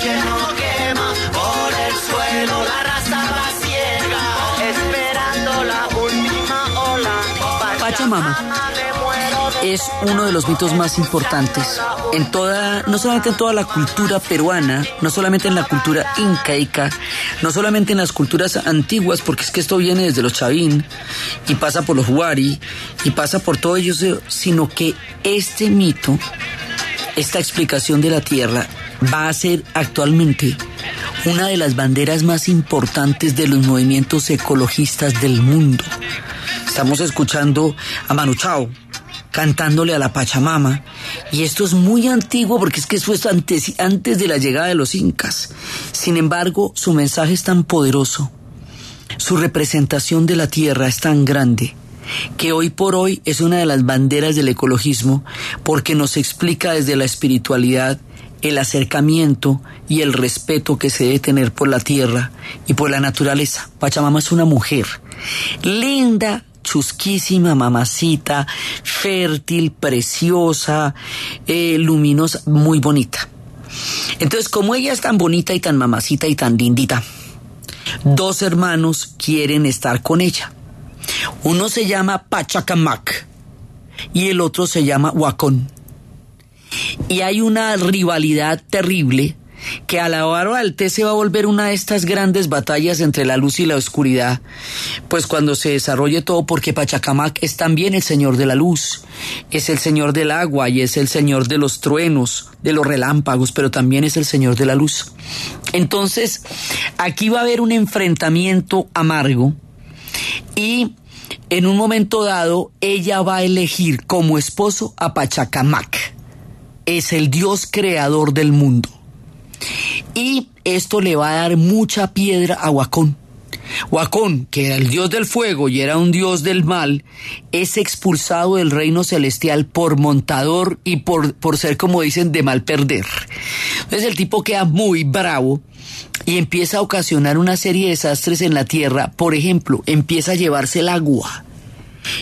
el infierno quema, por el suelo la raza va ciega, esperando la última ola. Pachamama es uno de los mitos más importantes en toda, no solamente en toda la cultura peruana, no solamente en la cultura incaica, no solamente en las culturas antiguas, porque es que esto viene desde los chavín y pasa por los huari y pasa por todo ello, sino que este mito, esta explicación de la tierra va a ser actualmente una de las banderas más importantes de los movimientos ecologistas del mundo. Estamos escuchando a Manu Chao cantándole a la Pachamama. Y esto es muy antiguo porque es que eso es antes, antes de la llegada de los incas. Sin embargo, su mensaje es tan poderoso, su representación de la tierra es tan grande, que hoy por hoy es una de las banderas del ecologismo porque nos explica desde la espiritualidad el acercamiento y el respeto que se debe tener por la tierra y por la naturaleza. Pachamama es una mujer linda, chusquísima, mamacita, fértil, preciosa, eh, luminosa, muy bonita. Entonces, como ella es tan bonita y tan mamacita y tan lindita, dos hermanos quieren estar con ella. Uno se llama Pachacamac y el otro se llama Huacón. Y hay una rivalidad terrible que a la hora del se va a volver una de estas grandes batallas entre la luz y la oscuridad, pues cuando se desarrolle todo, porque Pachacamac es también el señor de la luz, es el señor del agua y es el señor de los truenos, de los relámpagos, pero también es el señor de la luz. Entonces, aquí va a haber un enfrentamiento amargo y en un momento dado ella va a elegir como esposo a Pachacamac. Es el Dios creador del mundo. Y esto le va a dar mucha piedra a Huacón. Huacón, que era el dios del fuego y era un dios del mal, es expulsado del reino celestial por montador y por, por ser, como dicen, de mal perder. Entonces el tipo queda muy bravo y empieza a ocasionar una serie de desastres en la tierra. Por ejemplo, empieza a llevarse el agua.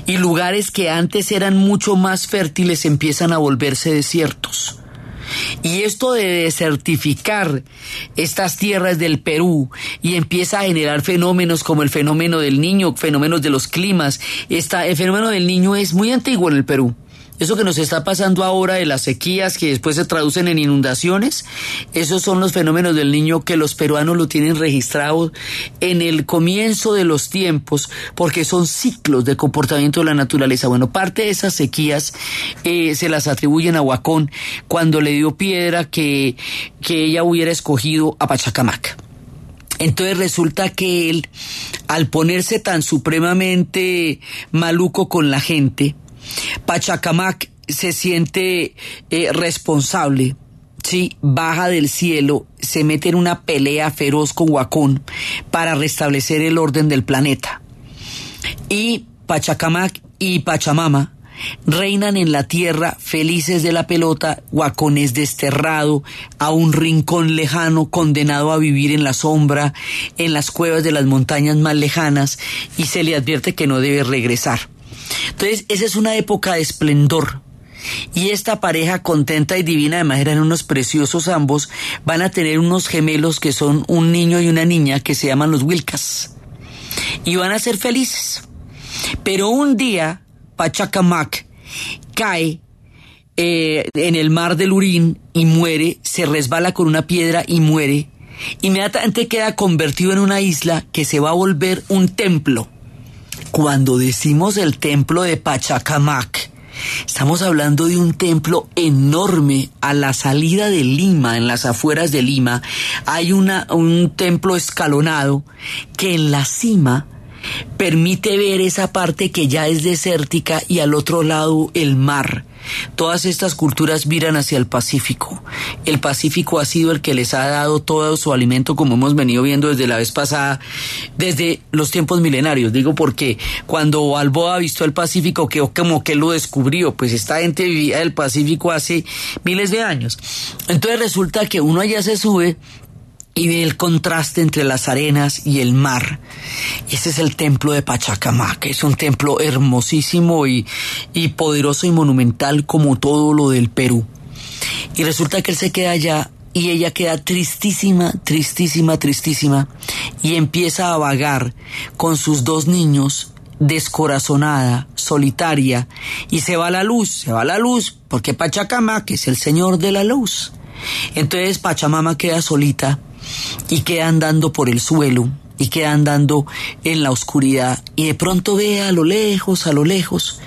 Y lugares que antes eran mucho más fértiles empiezan a volverse desiertos. Y esto de desertificar estas tierras del Perú y empieza a generar fenómenos como el fenómeno del niño, fenómenos de los climas. Esta, el fenómeno del niño es muy antiguo en el Perú. Eso que nos está pasando ahora de las sequías que después se traducen en inundaciones, esos son los fenómenos del niño que los peruanos lo tienen registrado en el comienzo de los tiempos, porque son ciclos de comportamiento de la naturaleza. Bueno, parte de esas sequías eh, se las atribuyen a Huacón cuando le dio piedra que, que ella hubiera escogido a Pachacamac. Entonces resulta que él, al ponerse tan supremamente maluco con la gente, Pachacamac se siente eh, responsable, ¿sí? baja del cielo, se mete en una pelea feroz con Huacón para restablecer el orden del planeta. Y Pachacamac y Pachamama reinan en la tierra felices de la pelota, Huacón es desterrado a un rincón lejano, condenado a vivir en la sombra, en las cuevas de las montañas más lejanas, y se le advierte que no debe regresar. Entonces, esa es una época de esplendor. Y esta pareja contenta y divina, además eran unos preciosos ambos, van a tener unos gemelos que son un niño y una niña que se llaman los Wilcas. Y van a ser felices. Pero un día, Pachacamac cae eh, en el mar del Urín y muere, se resbala con una piedra y muere. Inmediatamente queda convertido en una isla que se va a volver un templo. Cuando decimos el templo de Pachacamac, estamos hablando de un templo enorme a la salida de Lima, en las afueras de Lima. Hay una, un templo escalonado que en la cima permite ver esa parte que ya es desértica y al otro lado el mar. Todas estas culturas miran hacia el Pacífico. El Pacífico ha sido el que les ha dado todo su alimento, como hemos venido viendo desde la vez pasada, desde los tiempos milenarios. Digo porque cuando Balboa visto el Pacífico, que como que lo descubrió, pues esta gente vivía el Pacífico hace miles de años. Entonces resulta que uno allá se sube y ve el contraste entre las arenas y el mar. Ese es el templo de Pachacamac, es un templo hermosísimo y, y poderoso y monumental como todo lo del Perú. Y resulta que él se queda allá y ella queda tristísima, tristísima, tristísima y empieza a vagar con sus dos niños descorazonada, solitaria, y se va la luz, se va la luz, porque Pachacamac es el señor de la luz. Entonces Pachamama queda solita y queda andando por el suelo y queda andando en la oscuridad y de pronto ve a lo lejos, a lo lejos,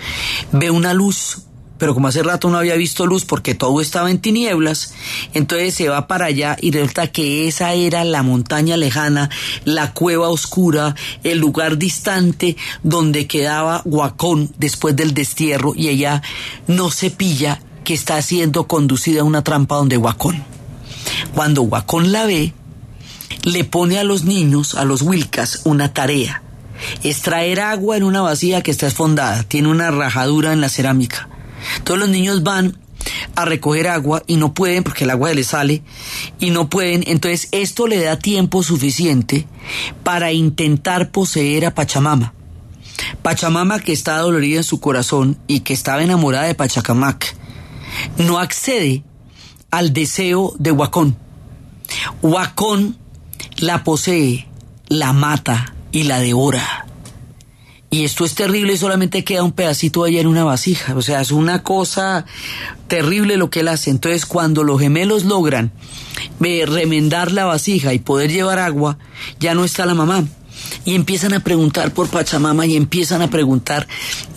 ve una luz, pero como hace rato no había visto luz porque todo estaba en tinieblas, entonces se va para allá y resulta que esa era la montaña lejana, la cueva oscura, el lugar distante donde quedaba Huacón después del destierro y ella no se pilla que está siendo conducida a una trampa donde Huacón. Cuando Huacón la ve, le pone a los niños, a los Wilcas, una tarea. Extraer agua en una vasija que está esfondada, tiene una rajadura en la cerámica. Todos los niños van a recoger agua y no pueden porque el agua les sale y no pueden. Entonces esto le da tiempo suficiente para intentar poseer a Pachamama. Pachamama que está dolorida en su corazón y que estaba enamorada de Pachacamac, no accede al deseo de Huacón. Huacón la posee, la mata y la devora. Y esto es terrible y solamente queda un pedacito allá en una vasija. O sea, es una cosa terrible lo que él hace. Entonces, cuando los gemelos logran eh, remendar la vasija y poder llevar agua, ya no está la mamá y empiezan a preguntar por Pachamama y empiezan a preguntar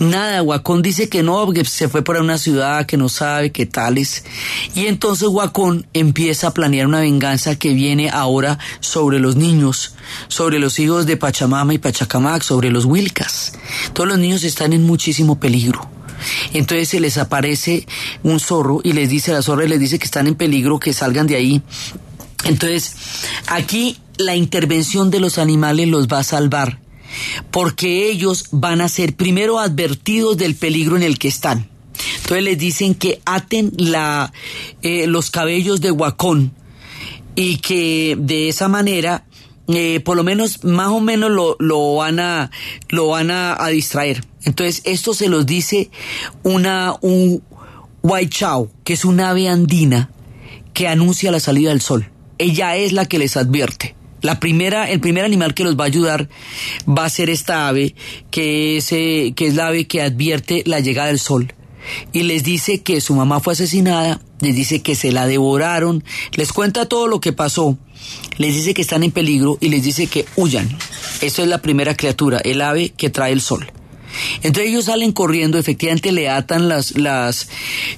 nada. Huacón dice que no, que se fue para una ciudad que no sabe qué tales. Y entonces Huacón empieza a planear una venganza que viene ahora sobre los niños, sobre los hijos de Pachamama y Pachacamac, sobre los Wilcas. Todos los niños están en muchísimo peligro. Entonces se les aparece un zorro y les dice, la zorra les dice que están en peligro, que salgan de ahí. Entonces, aquí la intervención de los animales los va a salvar, porque ellos van a ser primero advertidos del peligro en el que están. Entonces les dicen que aten eh, los cabellos de Huacón y que de esa manera, eh, por lo menos, más o menos lo, lo van, a, lo van a, distraer. Entonces esto se los dice una, un Huaychao, que es un ave andina, que anuncia la salida del sol. Ella es la que les advierte. La primera, el primer animal que los va a ayudar va a ser esta ave, que es, eh, que es la ave que advierte la llegada del sol. Y les dice que su mamá fue asesinada, les dice que se la devoraron, les cuenta todo lo que pasó, les dice que están en peligro y les dice que huyan. Esta es la primera criatura, el ave que trae el sol. Entonces ellos salen corriendo, efectivamente le atan las, las,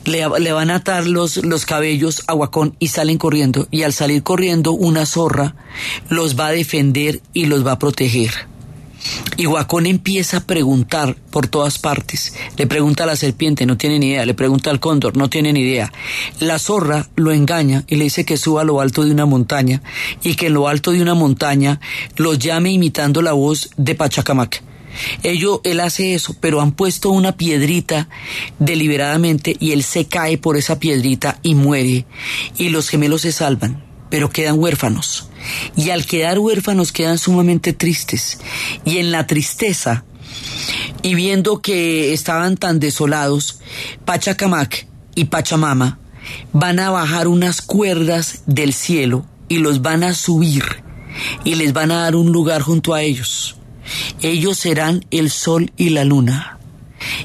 le, van a atar los, los cabellos a Guacón y salen corriendo. Y al salir corriendo, una zorra los va a defender y los va a proteger. Y Guacón empieza a preguntar por todas partes. Le pregunta a la serpiente, no tiene ni idea. Le pregunta al cóndor, no tiene ni idea. La zorra lo engaña y le dice que suba a lo alto de una montaña y que en lo alto de una montaña lo llame imitando la voz de Pachacamac. Ello, él hace eso, pero han puesto una piedrita deliberadamente y él se cae por esa piedrita y muere. Y los gemelos se salvan, pero quedan huérfanos. Y al quedar huérfanos quedan sumamente tristes. Y en la tristeza, y viendo que estaban tan desolados, Pachacamac y Pachamama van a bajar unas cuerdas del cielo y los van a subir y les van a dar un lugar junto a ellos. Ellos serán el sol y la luna.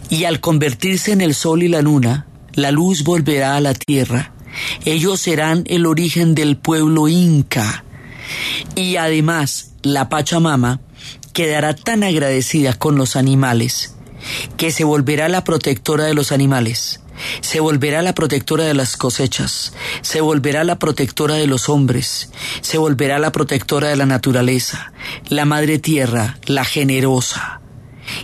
Y al convertirse en el sol y la luna, la luz volverá a la tierra. Ellos serán el origen del pueblo inca. Y además, la Pachamama quedará tan agradecida con los animales que se volverá la protectora de los animales se volverá la protectora de las cosechas, se volverá la protectora de los hombres, se volverá la protectora de la naturaleza, la madre tierra, la generosa.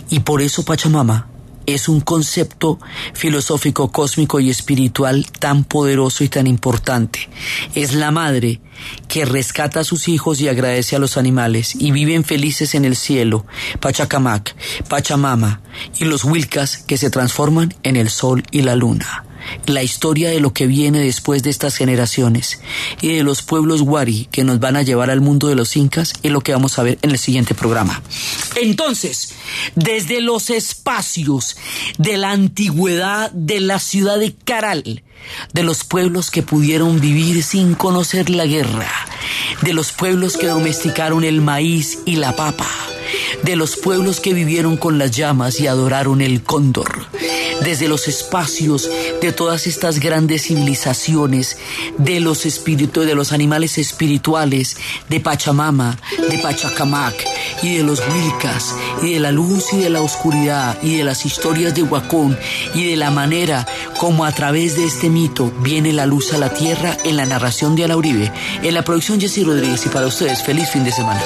Y por eso Pachamama es un concepto filosófico, cósmico y espiritual tan poderoso y tan importante. Es la madre que rescata a sus hijos y agradece a los animales y viven felices en el cielo, Pachacamac, Pachamama y los Wilcas que se transforman en el sol y la luna la historia de lo que viene después de estas generaciones y de los pueblos Wari que nos van a llevar al mundo de los incas es lo que vamos a ver en el siguiente programa. Entonces, desde los espacios de la antigüedad de la ciudad de Caral, de los pueblos que pudieron vivir sin conocer la guerra, de los pueblos que domesticaron el maíz y la papa, de los pueblos que vivieron con las llamas y adoraron el cóndor, desde los espacios de todas estas grandes civilizaciones, de los espíritus, de los animales espirituales, de Pachamama, de Pachacamac y de los Wilcas, y de la luz y de la oscuridad, y de las historias de Huacón, y de la manera como a través de este mito viene la luz a la tierra en la narración de Ana Uribe, en la producción Jessy Rodríguez y para ustedes feliz fin de semana.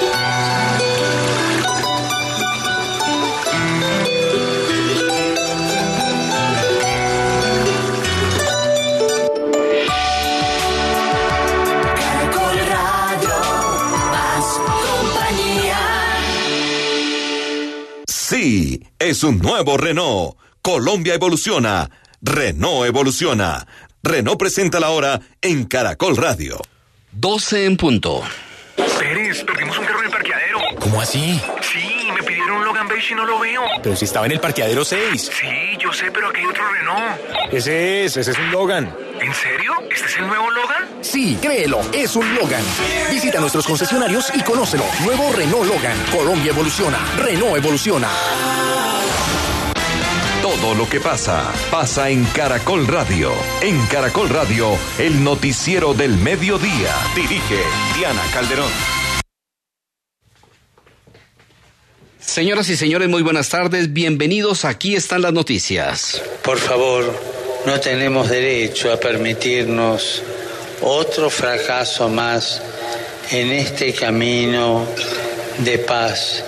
Sí, es un nuevo Renault. Colombia evoluciona. Renault evoluciona. Renault presenta la hora en Caracol Radio. 12 en punto. Pérez, perdimos un carro en el parqueadero. ¿Cómo así? Sí, pidieron un Logan Beige y no lo veo. Pero si estaba en el parqueadero 6. Sí, yo sé, pero aquí hay otro Renault. Ese es, ese es un Logan. ¿En serio? ¿Este es el nuevo Logan? Sí, créelo, es un Logan. Visita nuestros concesionarios y conócelo. Nuevo Renault Logan. Colombia evoluciona. Renault evoluciona. Todo lo que pasa, pasa en Caracol Radio. En Caracol Radio, el noticiero del mediodía. Dirige Diana Calderón. Señoras y señores, muy buenas tardes. Bienvenidos. Aquí están las noticias. Por favor, no tenemos derecho a permitirnos otro fracaso más en este camino de paz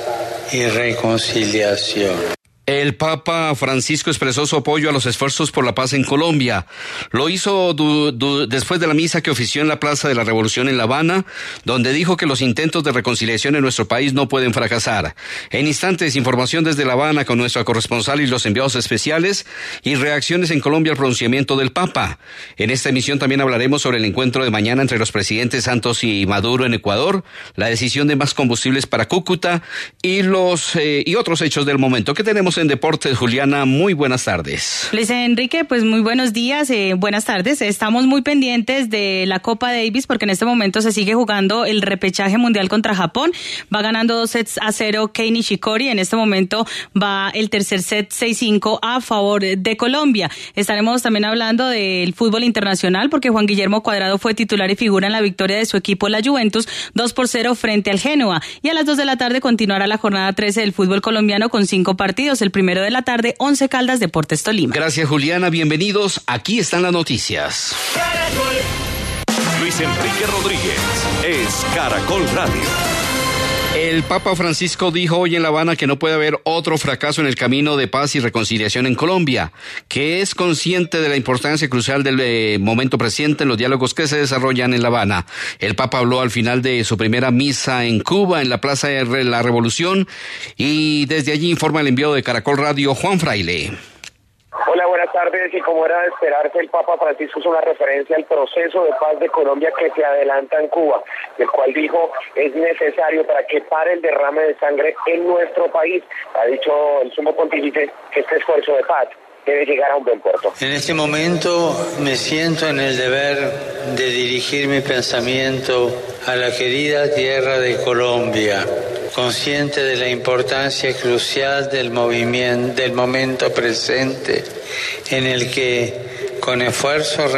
y reconciliación. El Papa Francisco expresó su apoyo a los esfuerzos por la paz en Colombia. Lo hizo después de la misa que ofició en la Plaza de la Revolución en La Habana, donde dijo que los intentos de reconciliación en nuestro país no pueden fracasar. En instantes, información desde La Habana con nuestra corresponsal y los enviados especiales y reacciones en Colombia al pronunciamiento del Papa. En esta emisión también hablaremos sobre el encuentro de mañana entre los presidentes Santos y Maduro en Ecuador, la decisión de más combustibles para Cúcuta y los eh, y otros hechos del momento. ¿Qué tenemos en deportes, Juliana, muy buenas tardes. Luis Enrique, pues muy buenos días, eh, buenas tardes. Estamos muy pendientes de la Copa Davis porque en este momento se sigue jugando el repechaje mundial contra Japón. Va ganando dos sets a cero Kei Nishikori. En este momento va el tercer set 6-5 a favor de Colombia. Estaremos también hablando del fútbol internacional porque Juan Guillermo Cuadrado fue titular y figura en la victoria de su equipo, la Juventus, 2 por 0 frente al Genoa. Y a las 2 de la tarde continuará la jornada 13 del fútbol colombiano con cinco partidos. El primero de la tarde, 11 Caldas Deportes Tolima. Gracias, Juliana. Bienvenidos. Aquí están las noticias. Luis Enrique Rodríguez es Caracol Radio. El Papa Francisco dijo hoy en La Habana que no puede haber otro fracaso en el camino de paz y reconciliación en Colombia, que es consciente de la importancia crucial del eh, momento presente en los diálogos que se desarrollan en La Habana. El Papa habló al final de su primera misa en Cuba, en la Plaza de la Revolución, y desde allí informa el enviado de Caracol Radio, Juan Fraile. Hola, buenas tardes. Y como era de esperarse, el Papa Francisco hizo una referencia al proceso de paz de Colombia que se adelanta en Cuba, el cual dijo es necesario para que pare el derrame de sangre en nuestro país. Ha dicho el sumo pontífice que este esfuerzo de paz debe llegar a un buen puerto. En este momento me siento en el deber de dirigir mi pensamiento a la querida tierra de Colombia, consciente de la importancia crucial del movimiento, del momento presente, en el que con esfuerzo